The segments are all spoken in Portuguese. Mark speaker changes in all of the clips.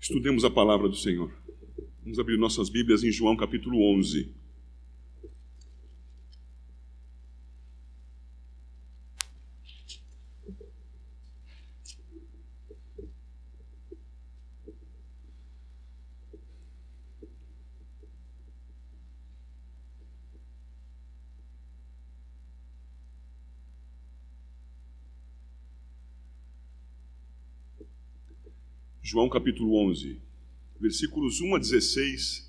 Speaker 1: Estudemos a palavra do Senhor. Vamos abrir nossas Bíblias em João capítulo 11. João capítulo 11, versículos 1 a 16.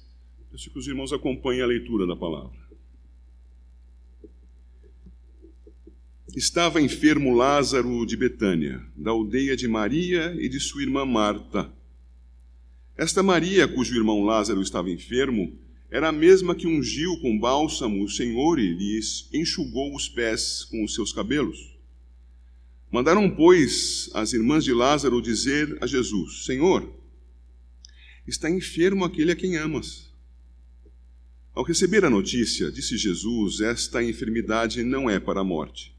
Speaker 1: Peço que os irmãos acompanhem a leitura da palavra. Estava enfermo Lázaro de Betânia, da aldeia de Maria e de sua irmã Marta. Esta Maria, cujo irmão Lázaro estava enfermo, era a mesma que ungiu com bálsamo o Senhor e lhes enxugou os pés com os seus cabelos. Mandaram, pois, as irmãs de Lázaro dizer a Jesus: Senhor, está enfermo aquele a quem amas. Ao receber a notícia, disse Jesus: Esta enfermidade não é para a morte,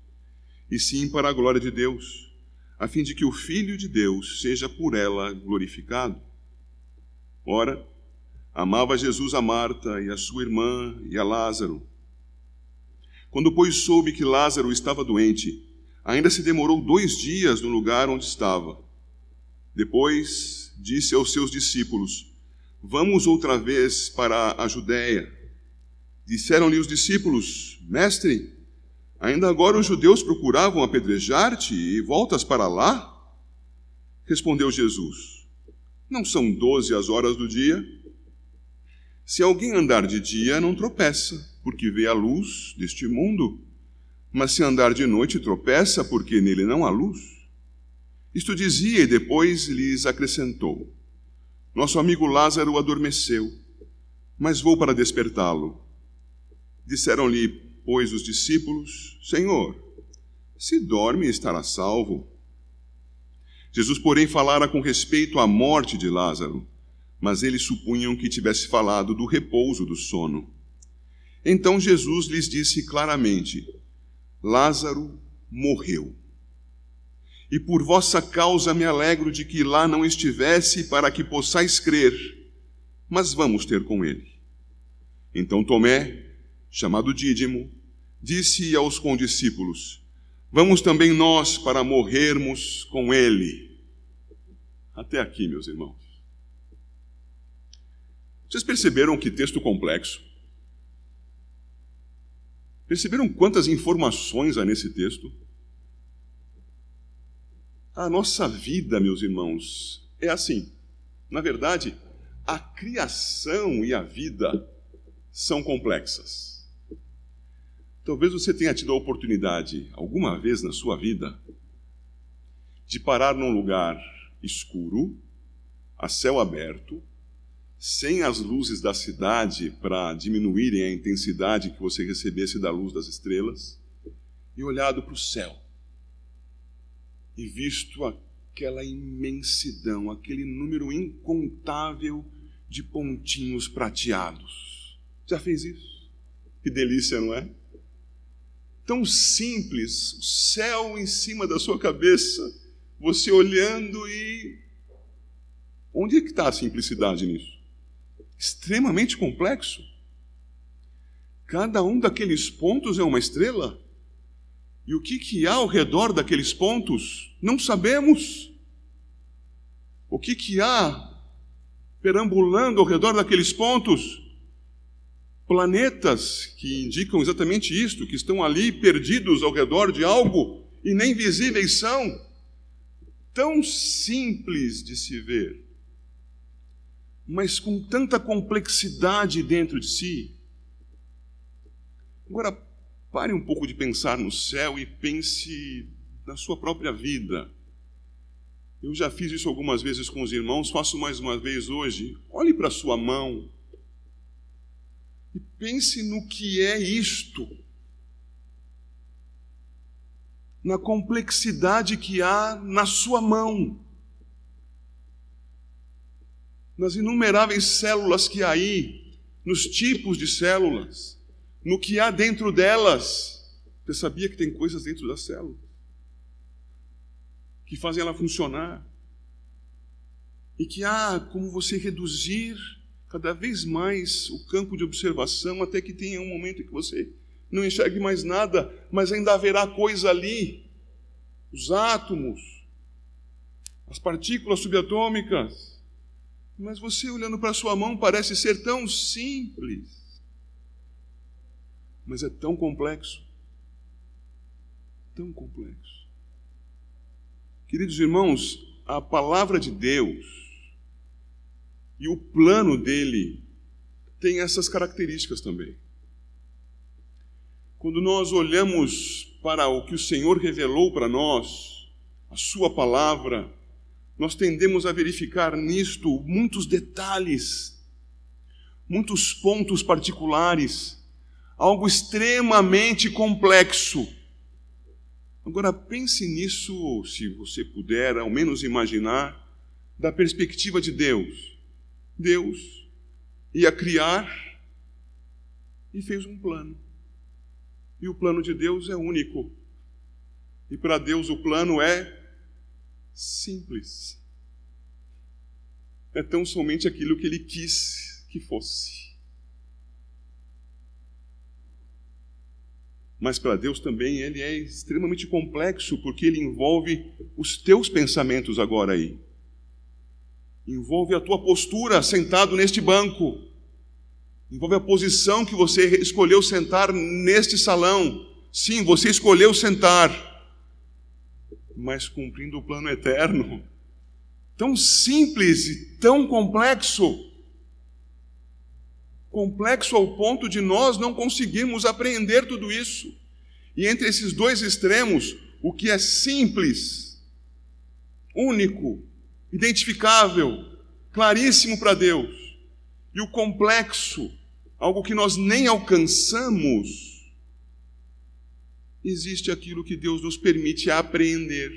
Speaker 1: e sim para a glória de Deus, a fim de que o Filho de Deus seja por ela glorificado. Ora, amava Jesus a Marta e a sua irmã e a Lázaro. Quando, pois, soube que Lázaro estava doente, Ainda se demorou dois dias no lugar onde estava. Depois disse aos seus discípulos: Vamos outra vez para a Judéia. Disseram-lhe os discípulos: Mestre, ainda agora os judeus procuravam apedrejar-te e voltas para lá? Respondeu Jesus: Não são doze as horas do dia? Se alguém andar de dia, não tropeça, porque vê a luz deste mundo. Mas se andar de noite, tropeça, porque nele não há luz. Isto dizia e depois lhes acrescentou: Nosso amigo Lázaro adormeceu, mas vou para despertá-lo. Disseram-lhe, pois, os discípulos: Senhor, se dorme, estará salvo. Jesus, porém, falara com respeito à morte de Lázaro, mas eles supunham que tivesse falado do repouso do sono. Então Jesus lhes disse claramente: Lázaro morreu. E por vossa causa me alegro de que lá não estivesse, para que possais crer, mas vamos ter com ele. Então Tomé, chamado Dídimo, disse aos condiscípulos: Vamos também nós para morrermos com ele. Até aqui, meus irmãos. Vocês perceberam que texto complexo? Perceberam quantas informações há nesse texto? A nossa vida, meus irmãos, é assim. Na verdade, a criação e a vida são complexas. Talvez você tenha tido a oportunidade, alguma vez na sua vida, de parar num lugar escuro, a céu aberto, sem as luzes da cidade para diminuírem a intensidade que você recebesse da luz das estrelas, e olhado para o céu e visto aquela imensidão, aquele número incontável de pontinhos prateados. Já fez isso? Que delícia, não é? Tão simples, o céu em cima da sua cabeça, você olhando e. Onde é que está a simplicidade nisso? Extremamente complexo. Cada um daqueles pontos é uma estrela. E o que, que há ao redor daqueles pontos? Não sabemos. O que, que há perambulando ao redor daqueles pontos? Planetas que indicam exatamente isto, que estão ali perdidos ao redor de algo e nem visíveis são. Tão simples de se ver mas com tanta complexidade dentro de si. Agora, pare um pouco de pensar no céu e pense na sua própria vida. Eu já fiz isso algumas vezes com os irmãos, faço mais uma vez hoje. Olhe para a sua mão e pense no que é isto. Na complexidade que há na sua mão nas inumeráveis células que há aí, nos tipos de células, no que há dentro delas. Você sabia que tem coisas dentro das células que fazem ela funcionar? e que há como você reduzir cada vez mais o campo de observação até que tenha um momento em que você não enxergue mais nada, mas ainda haverá coisa ali. Os átomos, as partículas subatômicas. Mas você olhando para sua mão parece ser tão simples, mas é tão complexo. Tão complexo. Queridos irmãos, a palavra de Deus e o plano dele tem essas características também. Quando nós olhamos para o que o Senhor revelou para nós, a Sua palavra, nós tendemos a verificar nisto muitos detalhes, muitos pontos particulares, algo extremamente complexo. Agora pense nisso, se você puder, ao menos imaginar, da perspectiva de Deus. Deus ia criar e fez um plano. E o plano de Deus é único. E para Deus o plano é simples. É tão somente aquilo que ele quis que fosse. Mas para Deus também ele é extremamente complexo, porque ele envolve os teus pensamentos agora aí envolve a tua postura sentado neste banco, envolve a posição que você escolheu sentar neste salão. Sim, você escolheu sentar, mas cumprindo o plano eterno. Tão simples e tão complexo. Complexo ao ponto de nós não conseguirmos apreender tudo isso. E entre esses dois extremos, o que é simples, único, identificável, claríssimo para Deus, e o complexo, algo que nós nem alcançamos, existe aquilo que Deus nos permite apreender.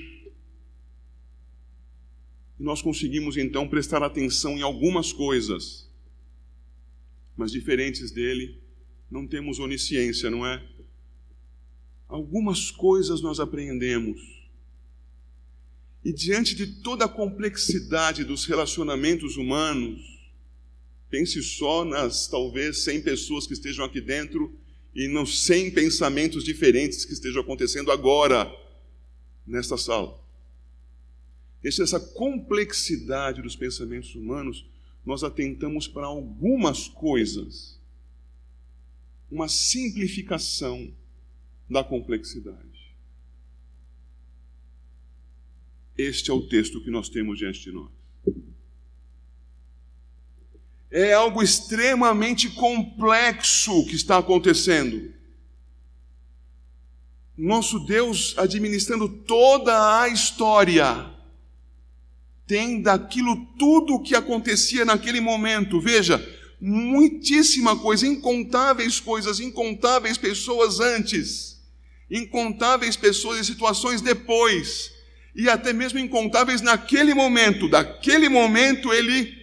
Speaker 1: E nós conseguimos então prestar atenção em algumas coisas, mas diferentes dele, não temos onisciência, não é? Algumas coisas nós apreendemos e diante de toda a complexidade dos relacionamentos humanos, pense só nas talvez 100 pessoas que estejam aqui dentro e nos 100 pensamentos diferentes que estejam acontecendo agora nesta sala. Dessa complexidade dos pensamentos humanos, nós atentamos para algumas coisas, uma simplificação da complexidade. Este é o texto que nós temos diante de nós. É algo extremamente complexo que está acontecendo. Nosso Deus, administrando toda a história, tem daquilo tudo o que acontecia naquele momento. Veja, muitíssima coisa, incontáveis coisas, incontáveis pessoas antes, incontáveis pessoas e situações depois e até mesmo incontáveis naquele momento. Daquele momento ele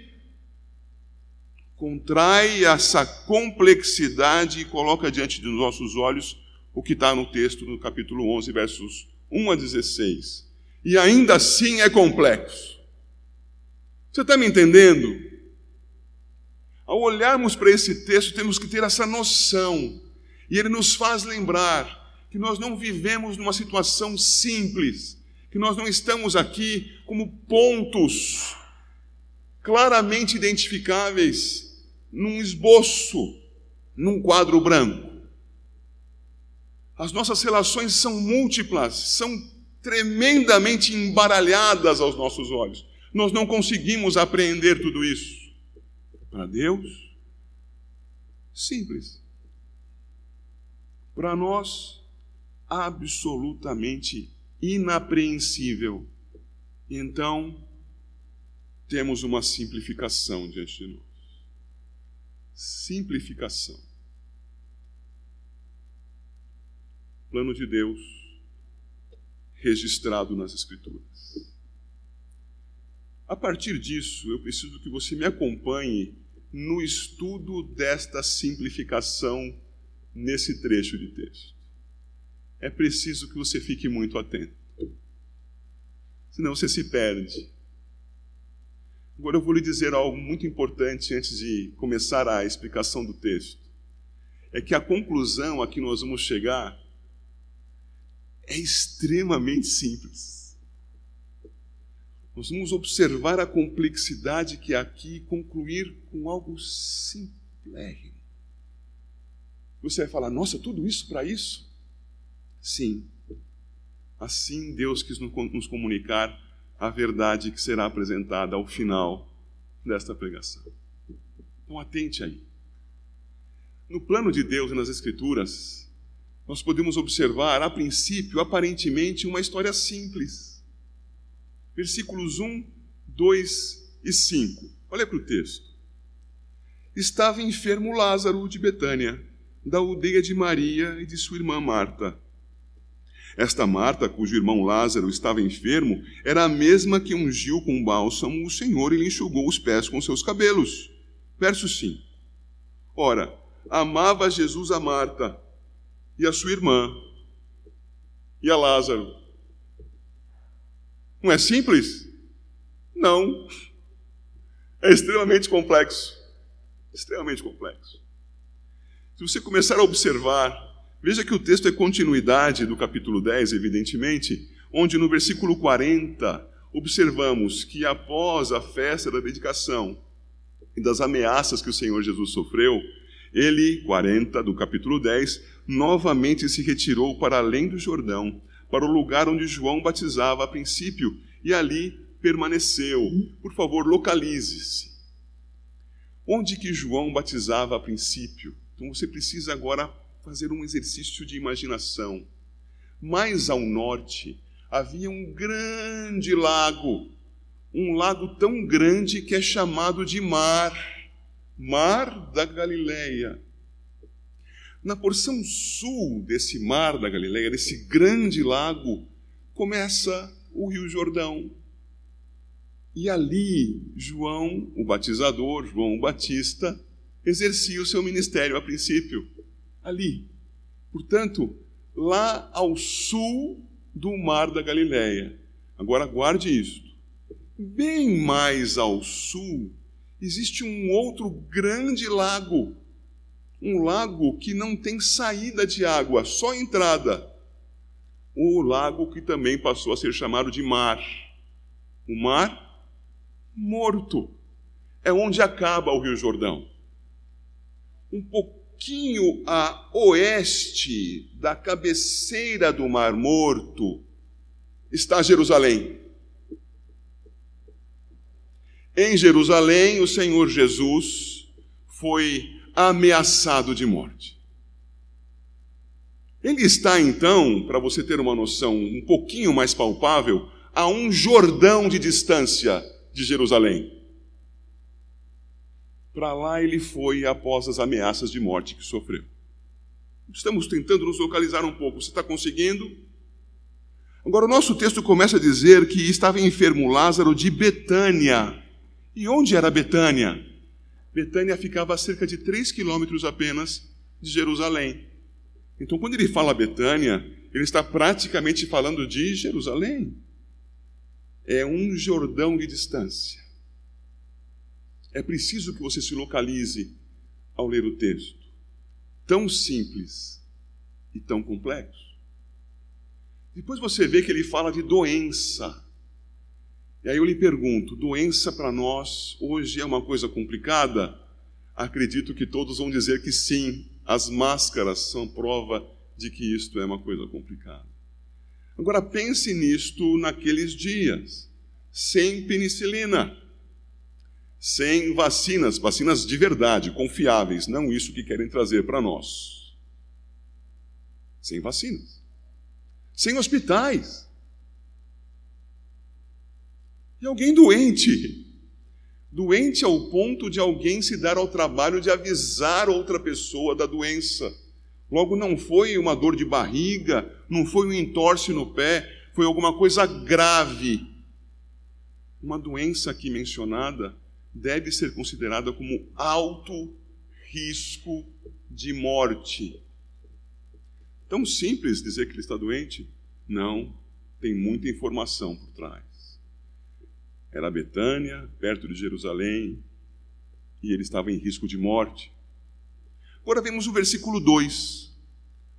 Speaker 1: contrai essa complexidade e coloca diante dos nossos olhos o que está no texto no capítulo 11, versos 1 a 16. E ainda assim é complexo. Você está me entendendo? Ao olharmos para esse texto, temos que ter essa noção. E ele nos faz lembrar que nós não vivemos numa situação simples que nós não estamos aqui como pontos claramente identificáveis num esboço, num quadro branco. As nossas relações são múltiplas, são tremendamente embaralhadas aos nossos olhos. Nós não conseguimos apreender tudo isso. Para Deus, simples. Para nós, absolutamente inapreensível. Então, temos uma simplificação diante de nós. Simplificação. Plano de Deus registrado nas Escrituras. A partir disso, eu preciso que você me acompanhe no estudo desta simplificação nesse trecho de texto é preciso que você fique muito atento. Senão você se perde. Agora eu vou lhe dizer algo muito importante antes de começar a explicação do texto. É que a conclusão a que nós vamos chegar é extremamente simples. Nós vamos observar a complexidade que há aqui e concluir com algo simples. Você vai falar, nossa, tudo isso para isso? Sim. Assim Deus quis nos comunicar a verdade que será apresentada ao final desta pregação. Então, atente aí. No plano de Deus e nas Escrituras, nós podemos observar, a princípio, aparentemente, uma história simples. Versículos 1, 2 e 5. Olha para o texto. Estava enfermo Lázaro de Betânia, da aldeia de Maria e de sua irmã Marta. Esta Marta, cujo irmão Lázaro estava enfermo, era a mesma que ungiu com bálsamo o Senhor e lhe enxugou os pés com seus cabelos. Verso 5. Ora, amava Jesus a Marta e a sua irmã e a Lázaro. Não é simples? Não. É extremamente complexo. Extremamente complexo. Se você começar a observar Veja que o texto é continuidade do capítulo 10, evidentemente, onde no versículo 40 observamos que após a festa da dedicação e das ameaças que o Senhor Jesus sofreu, ele, 40 do capítulo 10, novamente se retirou para além do Jordão, para o lugar onde João batizava a princípio, e ali permaneceu. Por favor, localize-se. Onde que João batizava a princípio? Então você precisa agora fazer um exercício de imaginação. Mais ao norte havia um grande lago, um lago tão grande que é chamado de Mar, Mar da Galileia. Na porção sul desse Mar da Galileia, desse grande lago, começa o Rio Jordão. E ali, João, o batizador, João Batista, exercia o seu ministério a princípio ali. Portanto, lá ao sul do Mar da Galileia. Agora guarde isto. Bem mais ao sul existe um outro grande lago. Um lago que não tem saída de água, só entrada. O lago que também passou a ser chamado de mar. O mar morto. É onde acaba o Rio Jordão. Um pouco pouquinho a oeste da cabeceira do Mar Morto está Jerusalém. Em Jerusalém, o Senhor Jesus foi ameaçado de morte. Ele está então, para você ter uma noção um pouquinho mais palpável, a um Jordão de distância de Jerusalém. Para lá ele foi após as ameaças de morte que sofreu. Estamos tentando nos localizar um pouco. Você está conseguindo? Agora, o nosso texto começa a dizer que estava enfermo Lázaro de Betânia. E onde era Betânia? Betânia ficava a cerca de 3 quilômetros apenas de Jerusalém. Então, quando ele fala Betânia, ele está praticamente falando de Jerusalém. É um Jordão de distância. É preciso que você se localize ao ler o texto. Tão simples e tão complexo. Depois você vê que ele fala de doença. E aí eu lhe pergunto: doença para nós hoje é uma coisa complicada? Acredito que todos vão dizer que sim, as máscaras são prova de que isto é uma coisa complicada. Agora pense nisto naqueles dias, sem penicilina sem vacinas, vacinas de verdade, confiáveis, não isso que querem trazer para nós. Sem vacinas. Sem hospitais. E alguém doente. Doente ao ponto de alguém se dar ao trabalho de avisar outra pessoa da doença. Logo, não foi uma dor de barriga, não foi um entorse no pé, foi alguma coisa grave. Uma doença aqui mencionada deve ser considerada como alto risco de morte. Tão simples dizer que ele está doente? Não, tem muita informação por trás. Era Betânia, perto de Jerusalém, e ele estava em risco de morte. Agora vemos o versículo 2.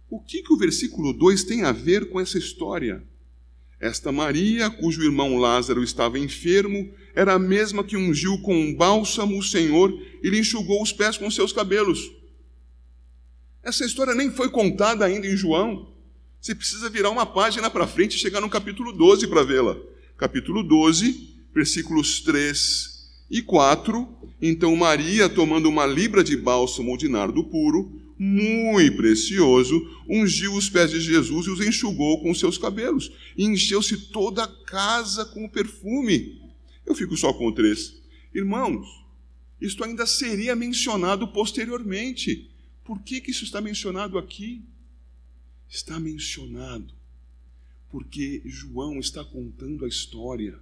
Speaker 1: O que, que o versículo 2 tem a ver com essa história? Esta Maria, cujo irmão Lázaro estava enfermo, era a mesma que ungiu com um bálsamo o Senhor e lhe enxugou os pés com seus cabelos. Essa história nem foi contada ainda em João. Você precisa virar uma página para frente e chegar no capítulo 12 para vê-la. Capítulo 12, versículos 3 e 4. Então Maria, tomando uma libra de bálsamo de nardo puro, muito precioso, ungiu os pés de Jesus e os enxugou com seus cabelos, e encheu-se toda a casa com o perfume. Eu fico só com 3. Irmãos, isto ainda seria mencionado posteriormente. Por que, que isso está mencionado aqui? Está mencionado porque João está contando a história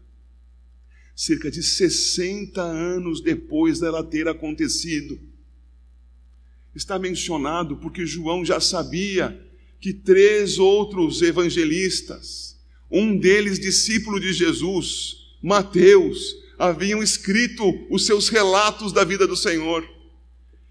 Speaker 1: cerca de 60 anos depois dela ter acontecido. Está mencionado porque João já sabia que três outros evangelistas, um deles discípulo de Jesus, Mateus, haviam escrito os seus relatos da vida do Senhor.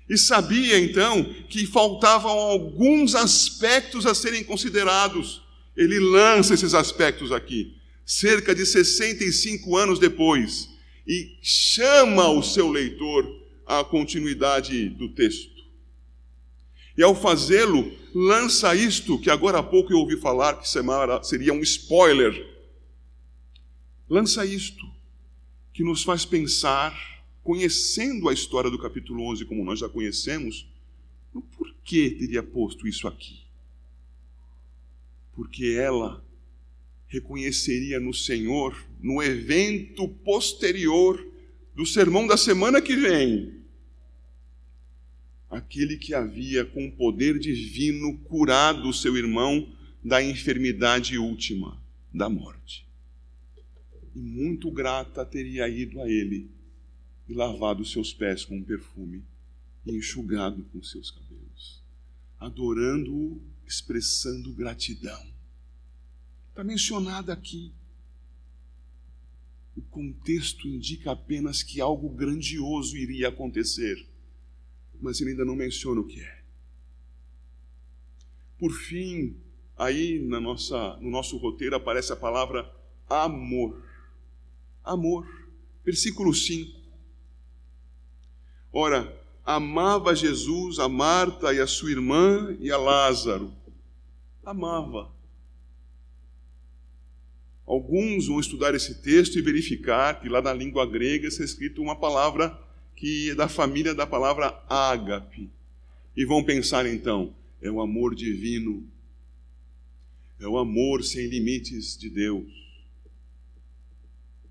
Speaker 1: E sabia então que faltavam alguns aspectos a serem considerados. Ele lança esses aspectos aqui cerca de 65 anos depois, e chama o seu leitor à continuidade do texto. E ao fazê-lo, lança isto que agora há pouco eu ouvi falar que seria um spoiler. Lança isto que nos faz pensar, conhecendo a história do capítulo 11 como nós já conhecemos, no porquê teria posto isso aqui. Porque ela reconheceria no Senhor, no evento posterior do sermão da semana que vem, aquele que havia, com o poder divino, curado seu irmão da enfermidade última, da morte. E muito grata teria ido a ele e lavado seus pés com um perfume e enxugado com seus cabelos, adorando-o, expressando gratidão. Está mencionada aqui. O contexto indica apenas que algo grandioso iria acontecer, mas ele ainda não menciona o que é. Por fim, aí na nossa, no nosso roteiro aparece a palavra amor. Amor. Versículo 5. Ora, amava Jesus a Marta e a sua irmã e a Lázaro. Amava. Alguns vão estudar esse texto e verificar que lá na língua grega está escrito uma palavra que é da família da palavra ágape. E vão pensar então, é o amor divino, é o amor sem limites de Deus.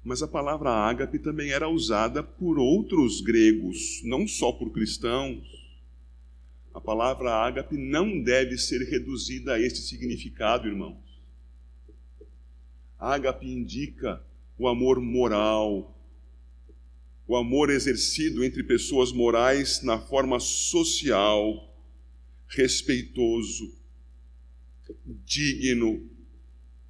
Speaker 1: Mas a palavra ágape também era usada por outros gregos, não só por cristãos. A palavra ágape não deve ser reduzida a este significado, irmão. Ágape indica o amor moral, o amor exercido entre pessoas morais na forma social, respeitoso, digno,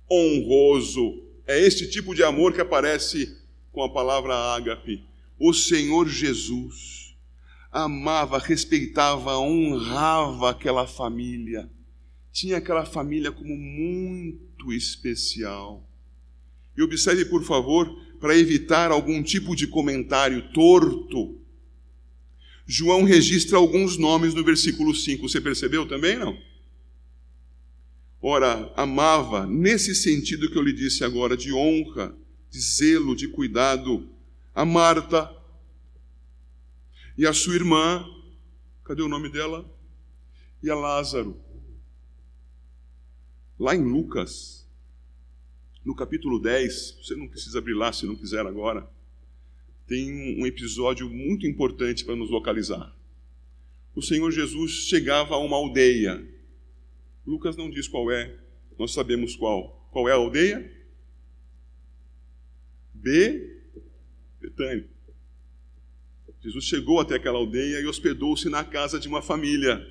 Speaker 1: honroso. É este tipo de amor que aparece com a palavra ágape. O Senhor Jesus amava, respeitava, honrava aquela família. Tinha aquela família como muito especial. E observe, por favor, para evitar algum tipo de comentário torto. João registra alguns nomes no versículo 5. Você percebeu também, não? Ora, amava, nesse sentido que eu lhe disse agora, de honra, de zelo, de cuidado, a Marta e a sua irmã, cadê o nome dela? E a Lázaro. Lá em Lucas, no capítulo 10, você não precisa abrir lá se não quiser agora, tem um episódio muito importante para nos localizar. O Senhor Jesus chegava a uma aldeia. Lucas não diz qual é, nós sabemos qual. Qual é a aldeia? B. Betânia. Jesus chegou até aquela aldeia e hospedou-se na casa de uma família.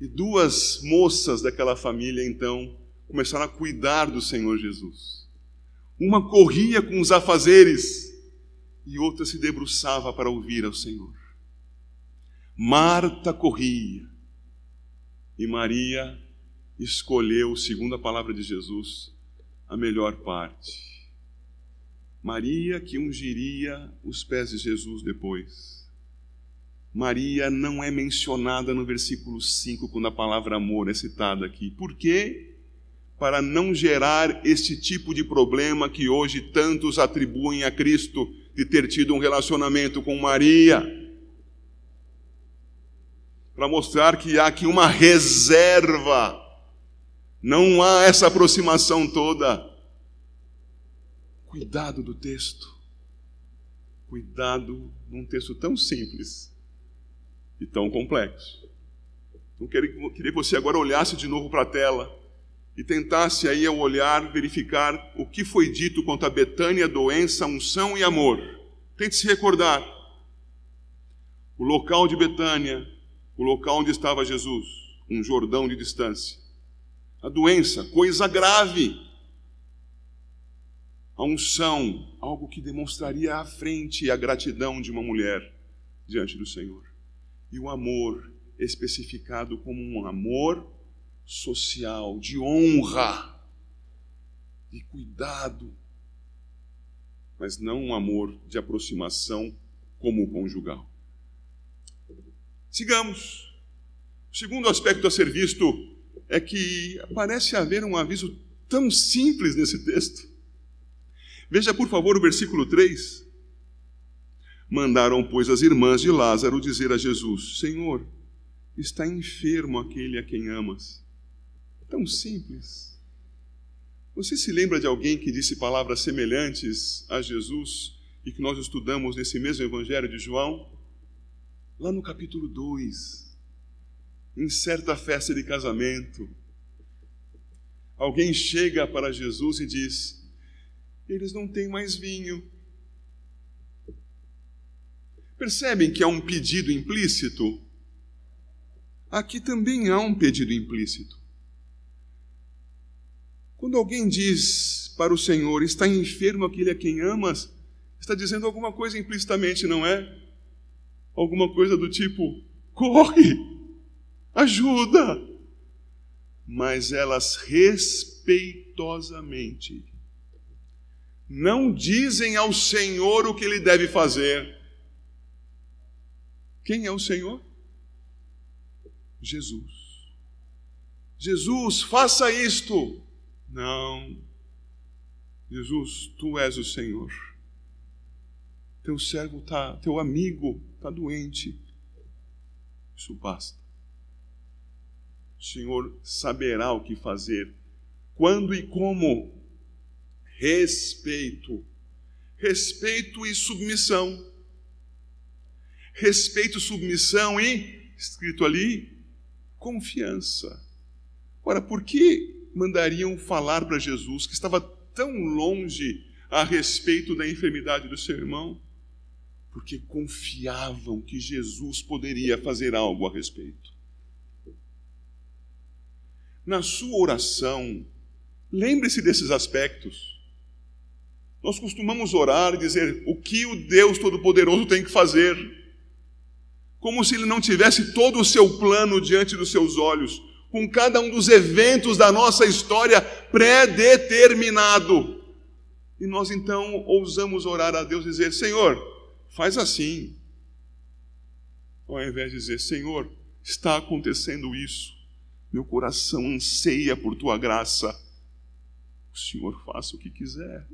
Speaker 1: E duas moças daquela família, então, começaram a cuidar do Senhor Jesus. Uma corria com os afazeres e outra se debruçava para ouvir ao Senhor. Marta corria e Maria escolheu, segundo a palavra de Jesus, a melhor parte. Maria que ungiria os pés de Jesus depois. Maria não é mencionada no versículo 5 quando a palavra amor é citada aqui. Por quê? Para não gerar este tipo de problema que hoje tantos atribuem a Cristo de ter tido um relacionamento com Maria. Para mostrar que há aqui uma reserva. Não há essa aproximação toda. Cuidado do texto. Cuidado num texto tão simples e tão complexo. Então, queria que você agora olhasse de novo para a tela e tentasse aí ao olhar verificar o que foi dito quanto a Betânia, doença, unção e amor. Tente se recordar. O local de Betânia, o local onde estava Jesus, um Jordão de distância. A doença, coisa grave. A unção, algo que demonstraria à frente a gratidão de uma mulher diante do Senhor. E o amor, especificado como um amor social, de honra, de cuidado, mas não um amor de aproximação como o conjugal. Sigamos. O segundo aspecto a ser visto é que parece haver um aviso tão simples nesse texto. Veja, por favor, o versículo 3. Mandaram, pois, as irmãs de Lázaro dizer a Jesus: Senhor, está enfermo aquele a quem amas. Tão simples. Você se lembra de alguém que disse palavras semelhantes a Jesus e que nós estudamos nesse mesmo Evangelho de João? Lá no capítulo 2, em certa festa de casamento, alguém chega para Jesus e diz: Eles não têm mais vinho. Percebem que há um pedido implícito? Aqui também há um pedido implícito. Quando alguém diz para o Senhor, está enfermo aquele a quem amas, está dizendo alguma coisa implicitamente, não é? Alguma coisa do tipo: corre, ajuda. Mas elas respeitosamente não dizem ao Senhor o que ele deve fazer. Quem é o Senhor? Jesus. Jesus, faça isto. Não. Jesus, tu és o Senhor. Teu servo está, teu amigo está doente. Isso basta. O Senhor saberá o que fazer, quando e como. Respeito. Respeito e submissão respeito, submissão e, escrito ali, confiança. Ora, por que mandariam falar para Jesus que estava tão longe a respeito da enfermidade do seu irmão? Porque confiavam que Jesus poderia fazer algo a respeito. Na sua oração, lembre-se desses aspectos. Nós costumamos orar e dizer o que o Deus Todo-Poderoso tem que fazer como se ele não tivesse todo o seu plano diante dos seus olhos, com cada um dos eventos da nossa história pré-determinado. E nós então ousamos orar a Deus e dizer: Senhor, faz assim. Ao invés de dizer: Senhor, está acontecendo isso, meu coração anseia por tua graça. O Senhor faça o que quiser.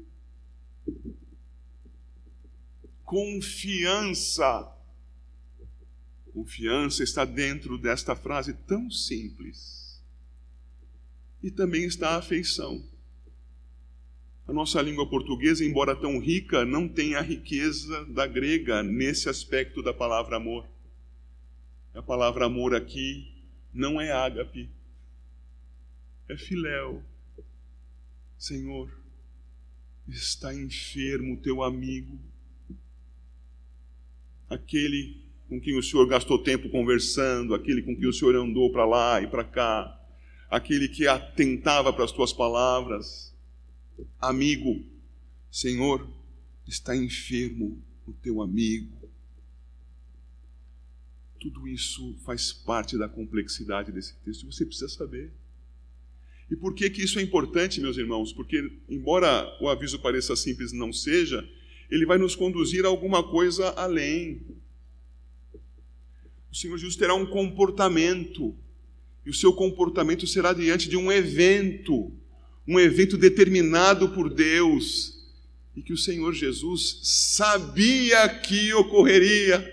Speaker 1: Confiança Confiança está dentro desta frase tão simples. E também está a afeição. A nossa língua portuguesa, embora tão rica, não tem a riqueza da grega nesse aspecto da palavra amor. A palavra amor aqui não é ágape, é filéu. Senhor, está enfermo teu amigo, aquele com quem o Senhor gastou tempo conversando, aquele com quem o Senhor andou para lá e para cá, aquele que atentava para as tuas palavras. Amigo, Senhor, está enfermo o teu amigo. Tudo isso faz parte da complexidade desse texto e você precisa saber. E por que, que isso é importante, meus irmãos? Porque, embora o aviso pareça simples, não seja, ele vai nos conduzir a alguma coisa além. Senhor Jesus terá um comportamento, e o seu comportamento será diante de um evento, um evento determinado por Deus, e que o Senhor Jesus sabia que ocorreria.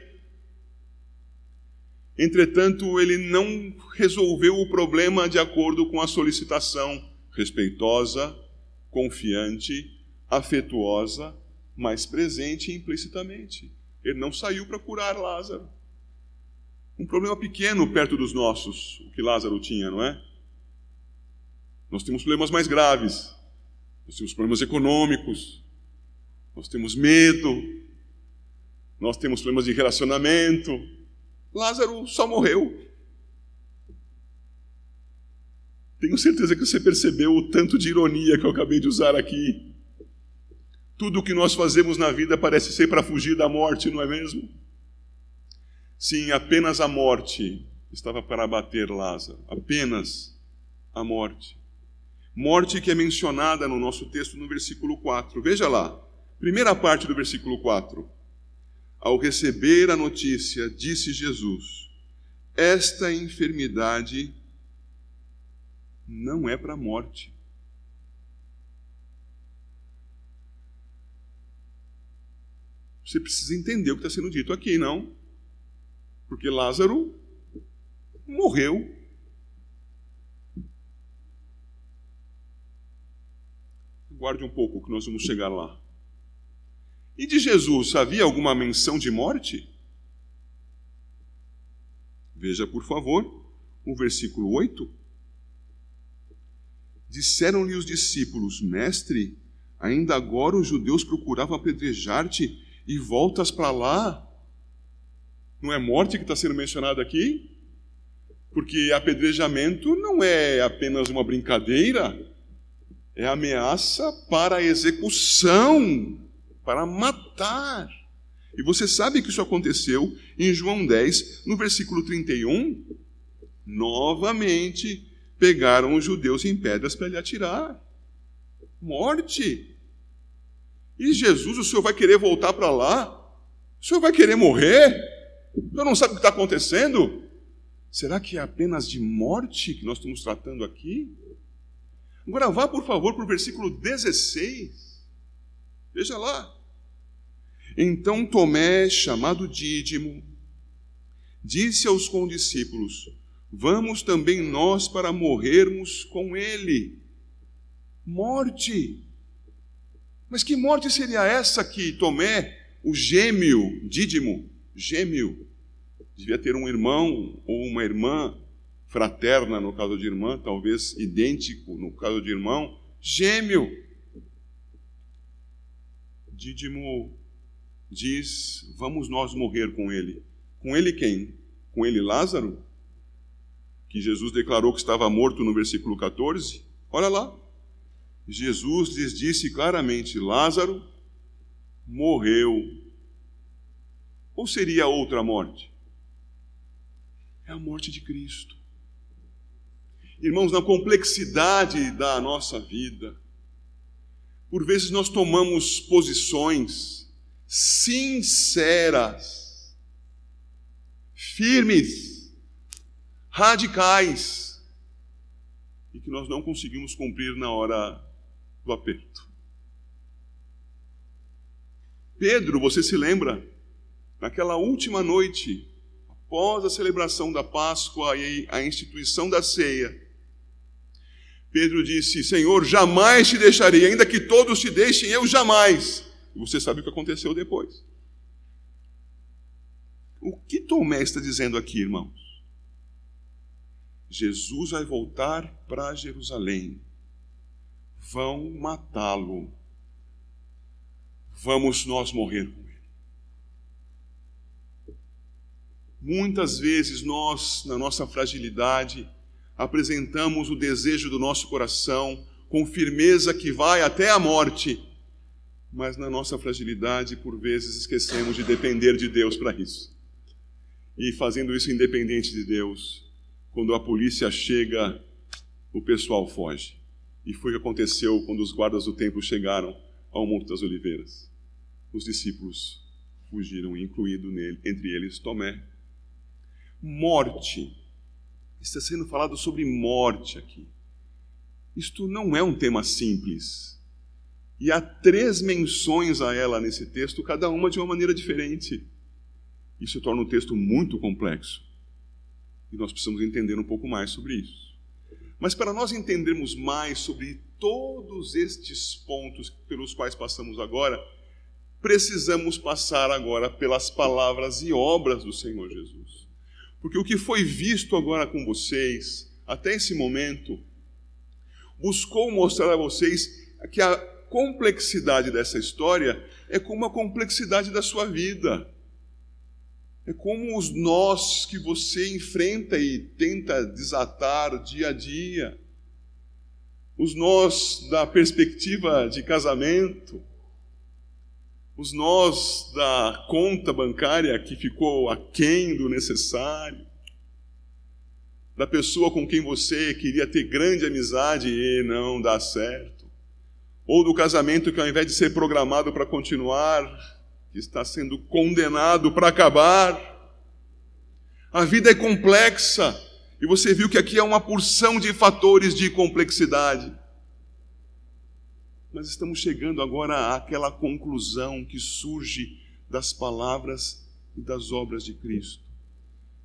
Speaker 1: Entretanto, ele não resolveu o problema de acordo com a solicitação respeitosa, confiante, afetuosa, mas presente implicitamente. Ele não saiu para curar Lázaro. Um problema pequeno perto dos nossos, o que Lázaro tinha, não é? Nós temos problemas mais graves. Nós temos problemas econômicos. Nós temos medo. Nós temos problemas de relacionamento Lázaro só morreu. Tenho certeza que você percebeu o tanto de ironia que eu acabei de usar aqui. Tudo o que nós fazemos na vida parece ser para fugir da morte, não é mesmo? Sim, apenas a morte estava para abater Lázaro. Apenas a morte. Morte que é mencionada no nosso texto no versículo 4. Veja lá, primeira parte do versículo 4. Ao receber a notícia, disse Jesus: Esta enfermidade não é para a morte. Você precisa entender o que está sendo dito aqui, não? Porque Lázaro morreu. Guarde um pouco que nós vamos chegar lá. E de Jesus havia alguma menção de morte? Veja, por favor, o versículo 8. Disseram-lhe os discípulos: Mestre, ainda agora os judeus procuravam apedrejar-te e voltas para lá. Não é morte que está sendo mencionada aqui? Porque apedrejamento não é apenas uma brincadeira, é ameaça para execução para matar. E você sabe que isso aconteceu em João 10, no versículo 31. Novamente pegaram os judeus em pedras para lhe atirar. Morte. E Jesus, o senhor vai querer voltar para lá? O senhor vai querer morrer? Senhor não sabe o que está acontecendo? Será que é apenas de morte que nós estamos tratando aqui? Agora vá, por favor, para o versículo 16. Veja lá. Então Tomé, chamado Dídimo, disse aos condiscípulos: Vamos também nós para morrermos com ele. Morte. Mas que morte seria essa que Tomé, o gêmeo, Dídimo, gêmeo, devia ter um irmão ou uma irmã fraterna, no caso de irmã, talvez idêntico no caso de irmão, gêmeo. Dídimo diz: Vamos nós morrer com ele. Com ele quem? Com ele Lázaro? Que Jesus declarou que estava morto no versículo 14. Olha lá. Jesus lhes disse claramente: Lázaro morreu. Ou seria outra morte? É a morte de Cristo. Irmãos, na complexidade da nossa vida, por vezes nós tomamos posições sinceras, firmes, radicais, e que nós não conseguimos cumprir na hora do aperto. Pedro, você se lembra? Naquela última noite, após a celebração da Páscoa e a instituição da ceia, Pedro disse: Senhor, jamais te deixarei, ainda que todos te deixem, eu jamais. E você sabe o que aconteceu depois. O que Tomé está dizendo aqui, irmãos? Jesus vai voltar para Jerusalém. Vão matá-lo. Vamos nós morrer com ele. Muitas vezes nós, na nossa fragilidade, apresentamos o desejo do nosso coração com firmeza que vai até a morte mas na nossa fragilidade, por vezes, esquecemos de depender de Deus para isso. E fazendo isso independente de Deus, quando a polícia chega, o pessoal foge. E foi o que aconteceu quando os guardas do templo chegaram ao Monte das Oliveiras. Os discípulos fugiram, incluído nele, entre eles Tomé. Morte. Está sendo falado sobre morte aqui. Isto não é um tema simples. E há três menções a ela nesse texto, cada uma de uma maneira diferente. Isso torna o texto muito complexo. E nós precisamos entender um pouco mais sobre isso. Mas para nós entendermos mais sobre todos estes pontos pelos quais passamos agora, precisamos passar agora pelas palavras e obras do Senhor Jesus. Porque o que foi visto agora com vocês, até esse momento, buscou mostrar a vocês que a complexidade dessa história é como a complexidade da sua vida. É como os nós que você enfrenta e tenta desatar dia a dia. Os nós da perspectiva de casamento, os nós da conta bancária que ficou aquém do necessário, da pessoa com quem você queria ter grande amizade e não dá certo ou do casamento que ao invés de ser programado para continuar, está sendo condenado para acabar. A vida é complexa e você viu que aqui há uma porção de fatores de complexidade. Mas estamos chegando agora àquela conclusão que surge das palavras e das obras de Cristo,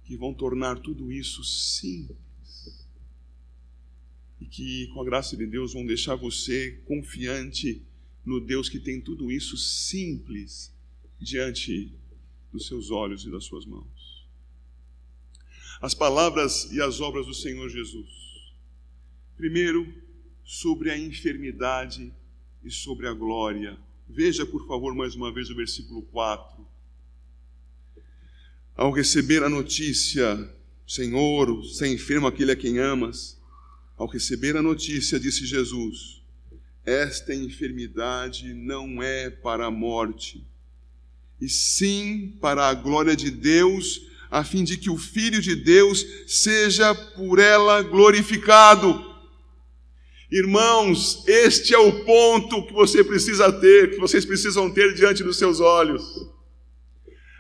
Speaker 1: que vão tornar tudo isso simples e que, com a graça de Deus, vão deixar você confiante no Deus que tem tudo isso simples diante dos seus olhos e das suas mãos. As palavras e as obras do Senhor Jesus. Primeiro, sobre a enfermidade e sobre a glória. Veja, por favor, mais uma vez o versículo 4. Ao receber a notícia, Senhor, se enfermo aquele a quem amas, ao receber a notícia, disse Jesus: Esta enfermidade não é para a morte, e sim para a glória de Deus, a fim de que o Filho de Deus seja por ela glorificado. Irmãos, este é o ponto que você precisa ter, que vocês precisam ter diante dos seus olhos.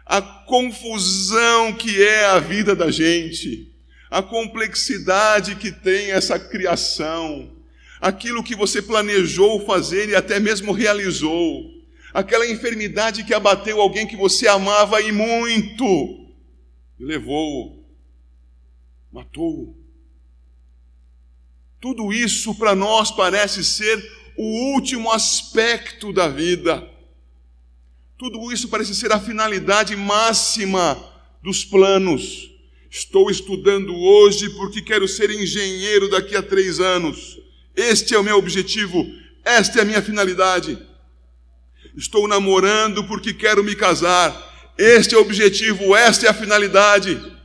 Speaker 1: A confusão que é a vida da gente a complexidade que tem essa criação, aquilo que você planejou fazer e até mesmo realizou, aquela enfermidade que abateu alguém que você amava e muito, e levou, matou. Tudo isso para nós parece ser o último aspecto da vida. Tudo isso parece ser a finalidade máxima dos planos. Estou estudando hoje porque quero ser engenheiro daqui a três anos. Este é o meu objetivo, esta é a minha finalidade. Estou namorando porque quero me casar. Este é o objetivo, esta é a finalidade.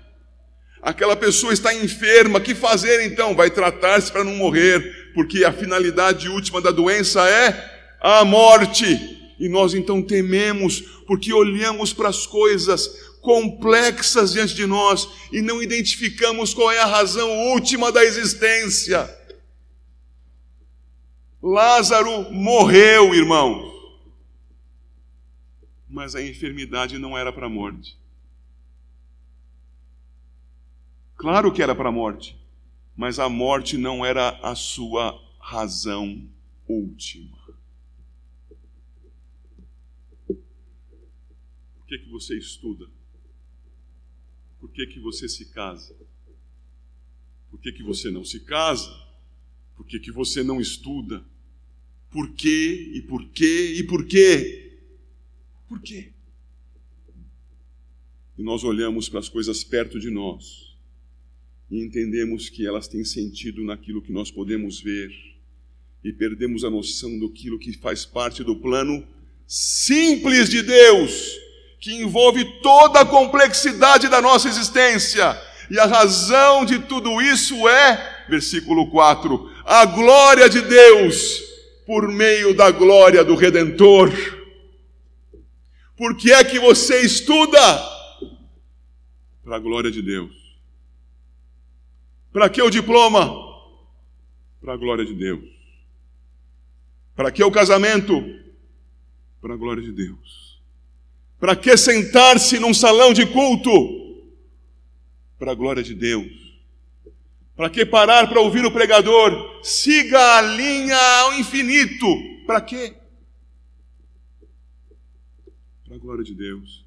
Speaker 1: Aquela pessoa está enferma, que fazer então? Vai tratar-se para não morrer, porque a finalidade última da doença é a morte. E nós então tememos, porque olhamos para as coisas complexas diante de nós e não identificamos qual é a razão última da existência. Lázaro morreu, irmão. Mas a enfermidade não era para a morte. Claro que era para a morte, mas a morte não era a sua razão última. Por que, que você estuda? por que, que você se casa? Por que, que você não se casa? Por que, que você não estuda? Por quê e por quê e por quê? Por quê? E nós olhamos para as coisas perto de nós e entendemos que elas têm sentido naquilo que nós podemos ver e perdemos a noção do que faz parte do plano simples de Deus que envolve toda a complexidade da nossa existência. E a razão de tudo isso é, versículo 4, a glória de Deus por meio da glória do Redentor. Por que é que você estuda? Para a glória de Deus. Para que o diploma? Para a glória de Deus. Para que o casamento? Para a glória de Deus. Para que sentar-se num salão de culto? Para a glória de Deus. Para que parar para ouvir o pregador? Siga a linha ao infinito. Para quê? Para a glória de Deus.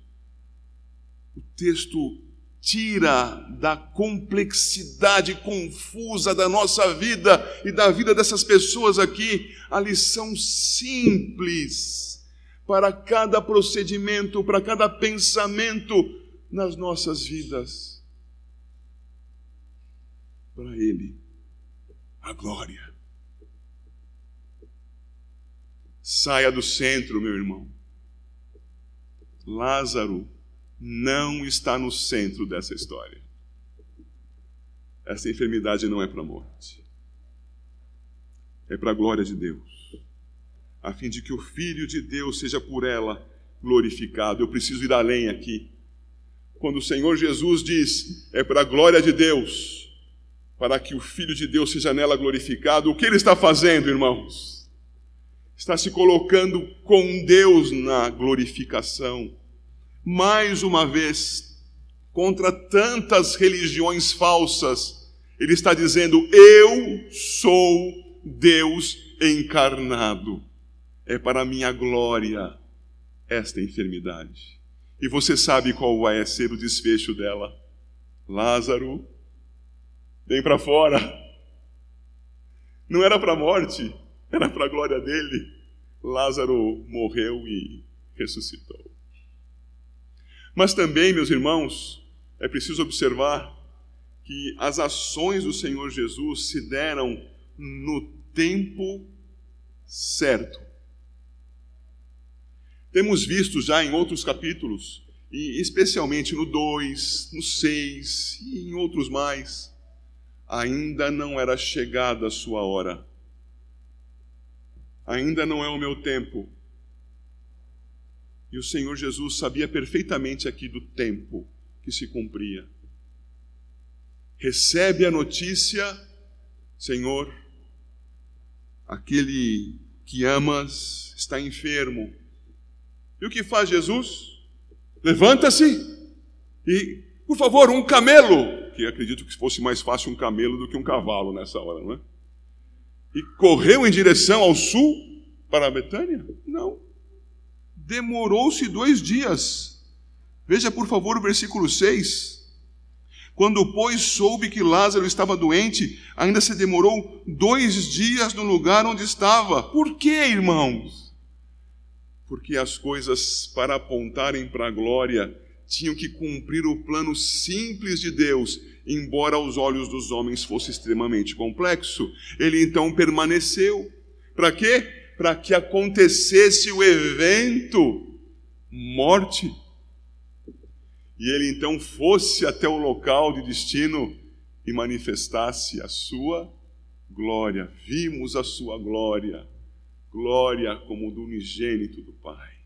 Speaker 1: O texto tira da complexidade confusa da nossa vida e da vida dessas pessoas aqui a lição simples para cada procedimento, para cada pensamento nas nossas vidas para Ele a glória. Saia do centro, meu irmão. Lázaro não está no centro dessa história. Essa enfermidade não é para a morte. É para a glória de Deus. A fim de que o Filho de Deus seja por ela glorificado. Eu preciso ir além aqui. Quando o Senhor Jesus diz, é para a glória de Deus para que o Filho de Deus seja nela glorificado. O que ele está fazendo, irmãos? Está se colocando com Deus na glorificação. Mais uma vez, contra tantas religiões falsas, ele está dizendo: Eu sou Deus encarnado. É para minha glória esta enfermidade. E você sabe qual vai ser o desfecho dela? Lázaro Vem para fora. Não era para a morte, era para a glória dele. Lázaro morreu e ressuscitou. Mas também, meus irmãos, é preciso observar que as ações do Senhor Jesus se deram no tempo certo. Temos visto já em outros capítulos, e especialmente no 2, no 6 e em outros mais, ainda não era chegada a sua hora. Ainda não é o meu tempo. E o Senhor Jesus sabia perfeitamente aqui do tempo que se cumpria. Recebe a notícia, Senhor, aquele que amas está enfermo. E o que faz Jesus? Levanta-se e, por favor, um camelo que acredito que fosse mais fácil um camelo do que um cavalo nessa hora, não é? E correu em direção ao sul para Betânia? Não. Demorou-se dois dias. Veja, por favor, o versículo 6. Quando, pois, soube que Lázaro estava doente, ainda se demorou dois dias no lugar onde estava. Por quê, irmãos? Porque as coisas, para apontarem para a glória, tinham que cumprir o plano simples de Deus, embora aos olhos dos homens fosse extremamente complexo. Ele então permaneceu. Para quê? Para que acontecesse o evento morte. E ele então fosse até o local de destino e manifestasse a sua glória. Vimos a sua glória, glória como do unigênito do Pai.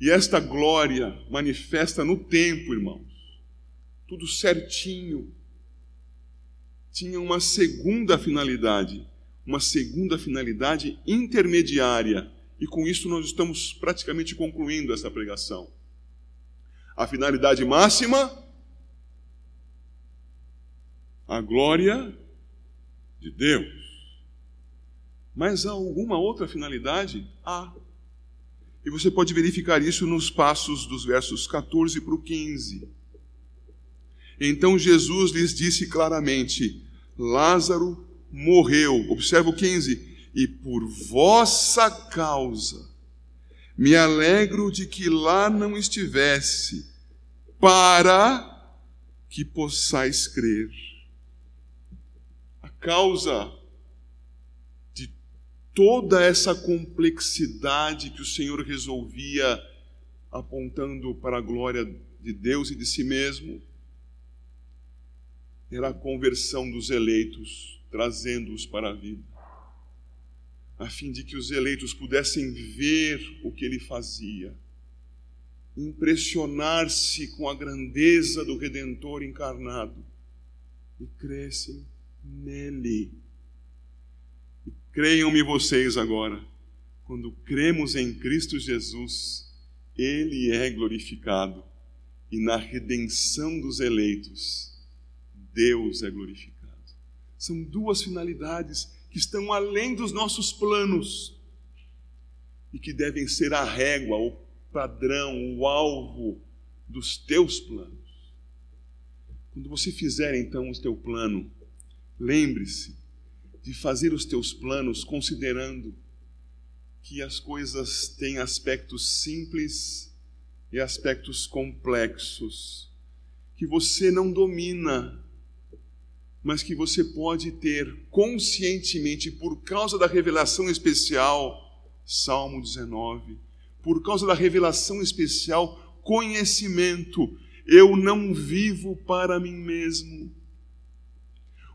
Speaker 1: E esta glória manifesta no tempo, irmãos. Tudo certinho. Tinha uma segunda finalidade, uma segunda finalidade intermediária. E com isso nós estamos praticamente concluindo essa pregação. A finalidade máxima, a glória de Deus. Mas há alguma outra finalidade? Há. E você pode verificar isso nos passos dos versos 14 para o 15. Então Jesus lhes disse claramente: Lázaro morreu. Observa o 15. E por vossa causa me alegro de que lá não estivesse, para que possais crer. A causa toda essa complexidade que o Senhor resolvia apontando para a glória de Deus e de si mesmo, era a conversão dos eleitos, trazendo-os para a vida. a fim de que os eleitos pudessem ver o que ele fazia, impressionar-se com a grandeza do Redentor encarnado e crescem nele. Creiam-me vocês agora, quando cremos em Cristo Jesus, ele é glorificado e na redenção dos eleitos, Deus é glorificado. São duas finalidades que estão além dos nossos planos e que devem ser a régua, o padrão, o alvo dos teus planos. Quando você fizer então o teu plano, lembre-se de fazer os teus planos considerando que as coisas têm aspectos simples e aspectos complexos que você não domina, mas que você pode ter conscientemente por causa da revelação especial, Salmo 19, por causa da revelação especial, conhecimento. Eu não vivo para mim mesmo.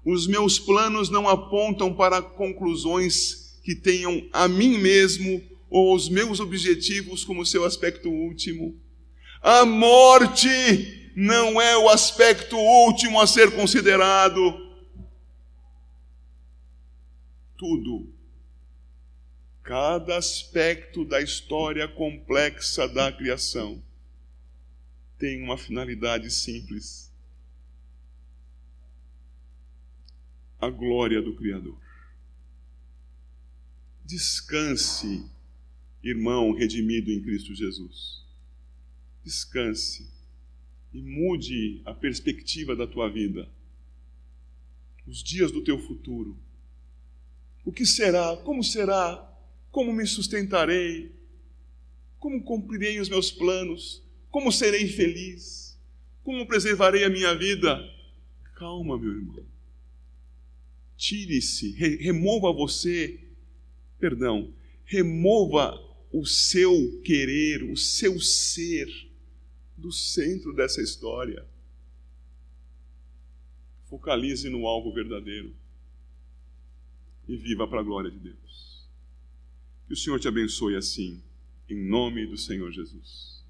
Speaker 1: Os meus planos não apontam para conclusões que tenham a mim mesmo ou os meus objetivos como seu aspecto último. A morte não é o aspecto último a ser considerado. Tudo, cada aspecto da história complexa da criação tem uma finalidade simples: a glória do Criador. Descanse, irmão redimido em Cristo Jesus descanse e mude a perspectiva da tua vida, os dias do teu futuro. O que será? Como será? Como me sustentarei? Como cumprirei os meus planos? Como serei feliz? Como preservarei a minha vida? Calma, meu irmão. Tire-se, re remova você, perdão, remova o seu querer, o seu ser do centro dessa história. Focalize no alvo verdadeiro e viva para a glória de Deus. Que o Senhor te abençoe assim, em nome do Senhor Jesus.